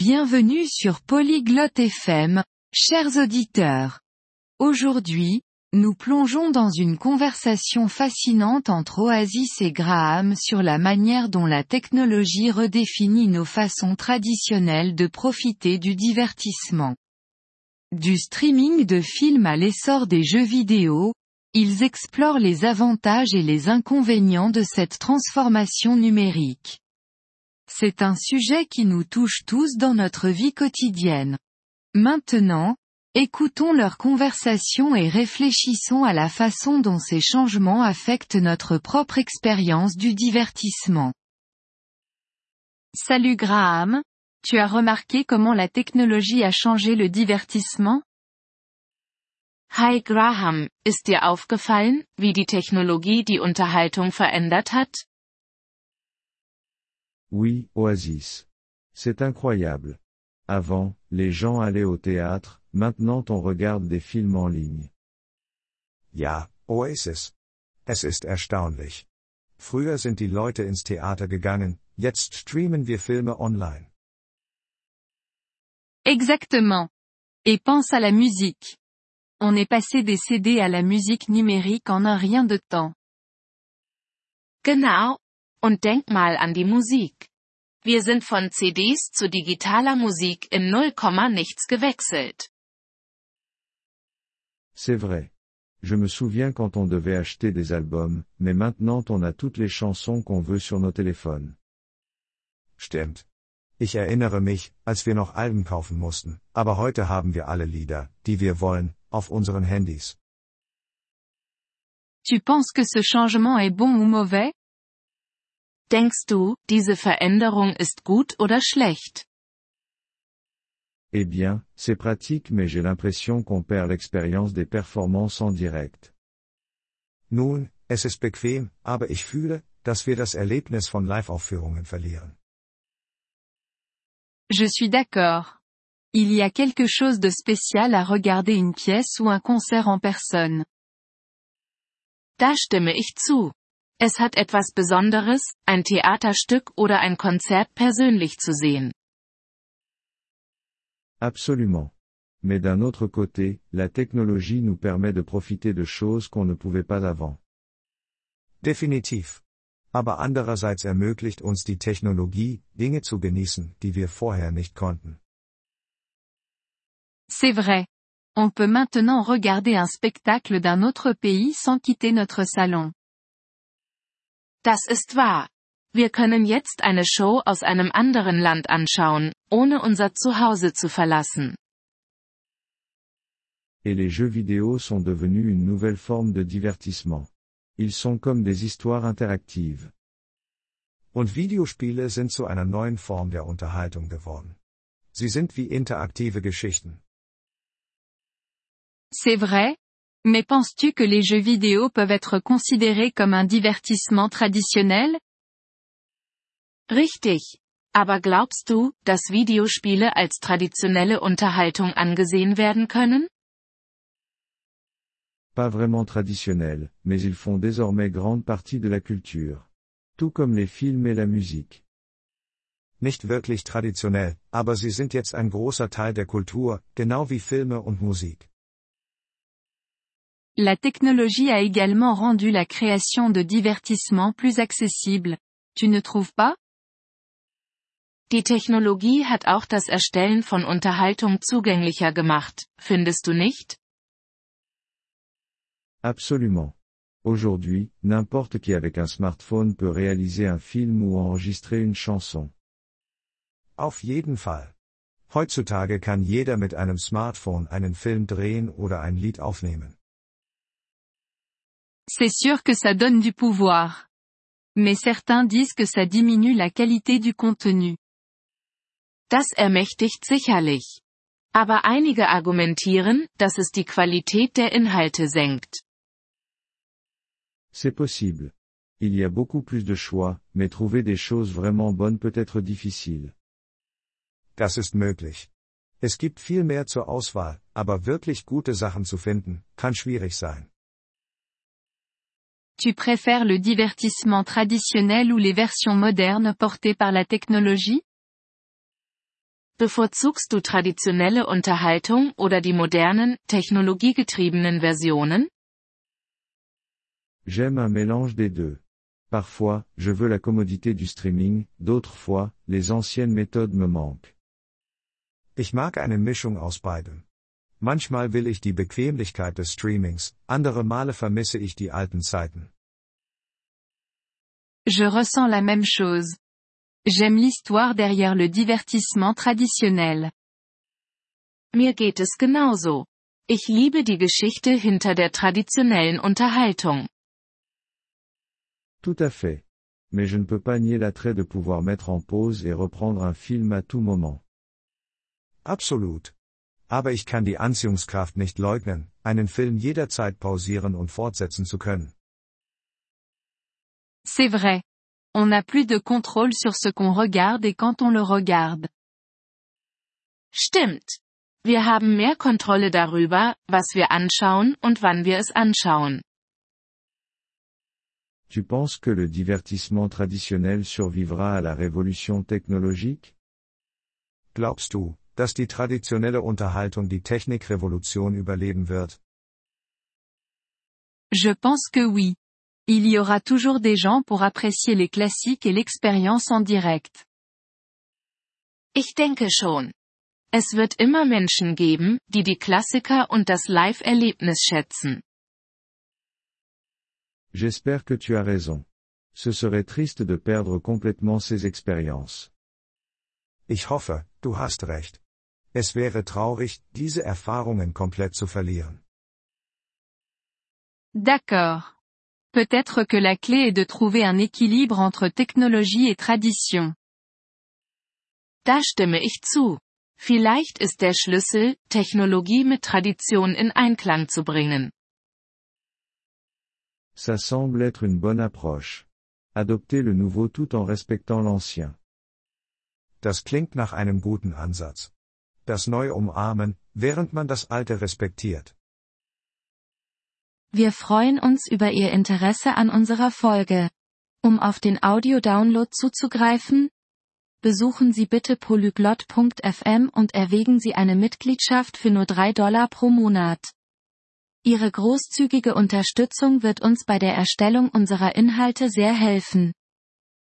Bienvenue sur Polyglotte FM, chers auditeurs. Aujourd'hui, nous plongeons dans une conversation fascinante entre Oasis et Graham sur la manière dont la technologie redéfinit nos façons traditionnelles de profiter du divertissement. Du streaming de films à l'essor des jeux vidéo, ils explorent les avantages et les inconvénients de cette transformation numérique. C'est un sujet qui nous touche tous dans notre vie quotidienne. Maintenant, écoutons leur conversation et réfléchissons à la façon dont ces changements affectent notre propre expérience du divertissement. Salut Graham, tu as remarqué comment la technologie a changé le divertissement? Hi Graham, ist dir aufgefallen, wie die Technologie die Unterhaltung verändert hat? Oui, Oasis. C'est incroyable. Avant, les gens allaient au théâtre, maintenant on regarde des films en ligne. Ja, Oasis. Es ist erstaunlich. Früher sind die Leute ins Theater gegangen, jetzt streamen wir Filme online. Exactement. Et pense à la musique. On est passé des CD à la musique numérique en un rien de temps. Genau. Und denk mal an die Musik. Wir sind von CDs zu digitaler Musik in 0, nichts gewechselt. C'est vrai. Je me souviens quand on devait acheter des albums, mais maintenant on a toutes les chansons qu'on veut sur nos téléphones. Stimmt. Ich erinnere mich, als wir noch Alben kaufen mussten, aber heute haben wir alle Lieder, die wir wollen, auf unseren Handys. Tu penses que ce changement est bon ou mauvais Denkst du, diese Veränderung ist gut oder schlecht? Eh bien, c'est pratique mais j'ai l'impression qu'on perd l'expérience des performances en direct. Nun, es ist bequem, aber ich fühle, dass wir das Erlebnis von Live-Aufführungen verlieren. Je suis d'accord. Il y a quelque chose de spécial à regarder une pièce ou un concert en personne. Da stimme ich zu. Es hat etwas Besonderes, ein Theaterstück oder ein Konzert persönlich zu sehen. Absolument. Mais d'un autre côté, la technologie nous permet de profiter de choses qu'on ne pouvait pas avant. Definitiv. Aber andererseits ermöglicht uns die Technologie, Dinge zu genießen, die wir vorher nicht konnten. C'est vrai. On peut maintenant regarder un spectacle d'un autre pays sans quitter notre salon. Das ist wahr. Wir können jetzt eine Show aus einem anderen Land anschauen, ohne unser Zuhause zu verlassen. Et les jeux vidéo sont devenus une nouvelle forme de divertissement. Ils sont comme des histoires interactives. Und Videospiele sind zu einer neuen Form der Unterhaltung geworden. Sie sind wie interaktive Geschichten. C'est vrai, mais penses-tu que les jeux vidéo peuvent être considérés comme un divertissement traditionnel? Richtig. Aber glaubst du, dass Videospiele als traditionelle Unterhaltung angesehen werden können? Pas vraiment traditionnels, mais ils font désormais grande partie de la culture. Tout comme les films et la musique. Nicht wirklich traditionell, aber sie sind jetzt ein großer Teil der Kultur, genau wie Filme und Musik. La technologie a également rendu la création de divertissement plus accessible. Tu ne trouves pas Die Technologie hat auch das Erstellen von Unterhaltung zugänglicher gemacht, findest du nicht? Absolument. Aujourd'hui, n'importe qui avec un smartphone peut réaliser un film ou enregistrer une chanson. Auf jeden Fall. Heutzutage kann jeder mit einem Smartphone einen Film drehen oder ein Lied aufnehmen. C'est sûr que ça donne du pouvoir. Mais certains disent que ça diminue la qualité du contenu. Das ermächtigt sicherlich. Aber einige argumentieren, dass es die Qualität der Inhalte senkt. C'est possible. Il y a beaucoup plus de choix, mais trouver des choses vraiment bonnes peut être difficile. Das ist möglich. Es gibt viel mehr zur Auswahl, aber wirklich gute Sachen zu finden, kann schwierig sein. Tu préfères le divertissement traditionnel ou les versions modernes portées par la technologie? Bevorzugst du traditionelle Unterhaltung oder die modernen, technologiegetriebenen Versionen? J'aime un mélange des deux. Parfois, je veux la commodité du streaming, d'autres fois, les anciennes méthodes me manquent. Ich mag eine Mischung aus beidem. Manchmal will ich die Bequemlichkeit des Streamings, andere Male vermisse ich die alten Zeiten. Je ressens la même chose. J'aime l'histoire derrière le divertissement traditionnel. Mir geht es genauso. Ich liebe die Geschichte hinter der traditionellen Unterhaltung. Tout à fait. Mais je ne peux pas nier l'attrait de pouvoir mettre en pause et reprendre un film à tout moment. Absolut. Aber ich kann die Anziehungskraft nicht leugnen, einen Film jederzeit pausieren und fortsetzen zu können. C'est vrai. On n'a plus de contrôle sur ce qu'on regarde et quand on le regarde. Stimmt. Wir haben mehr Kontrolle darüber, was wir anschauen und wann wir es anschauen. Tu penses que le divertissement traditionnel survivra à la révolution technologique Glaubst du, dass die traditionelle Unterhaltung die Technikrevolution überleben wird? Je pense que oui. Il y aura toujours des gens pour apprécier les classiques et l'expérience en direct. Ich denke schon. Es wird immer Menschen geben, die die Klassiker und das Live-Erlebnis schätzen. J'espère que tu as raison. Ce serait triste de perdre complètement ces expériences. Ich hoffe, du hast recht. Es wäre traurig, diese Erfahrungen komplett zu verlieren. D'accord. Peut-être que la clé est de trouver un équilibre entre technologie et tradition. Da stimme ich zu. Vielleicht ist der Schlüssel, Technologie mit Tradition in Einklang zu bringen. Ça semble être une bonne approche. Adopter le nouveau tout en respectant l'ancien. Das klingt nach einem guten Ansatz. Das Neue umarmen, während man das Alte respektiert. Wir freuen uns über Ihr Interesse an unserer Folge. Um auf den Audio-Download zuzugreifen, besuchen Sie bitte polyglot.fm und erwägen Sie eine Mitgliedschaft für nur 3 Dollar pro Monat. Ihre großzügige Unterstützung wird uns bei der Erstellung unserer Inhalte sehr helfen.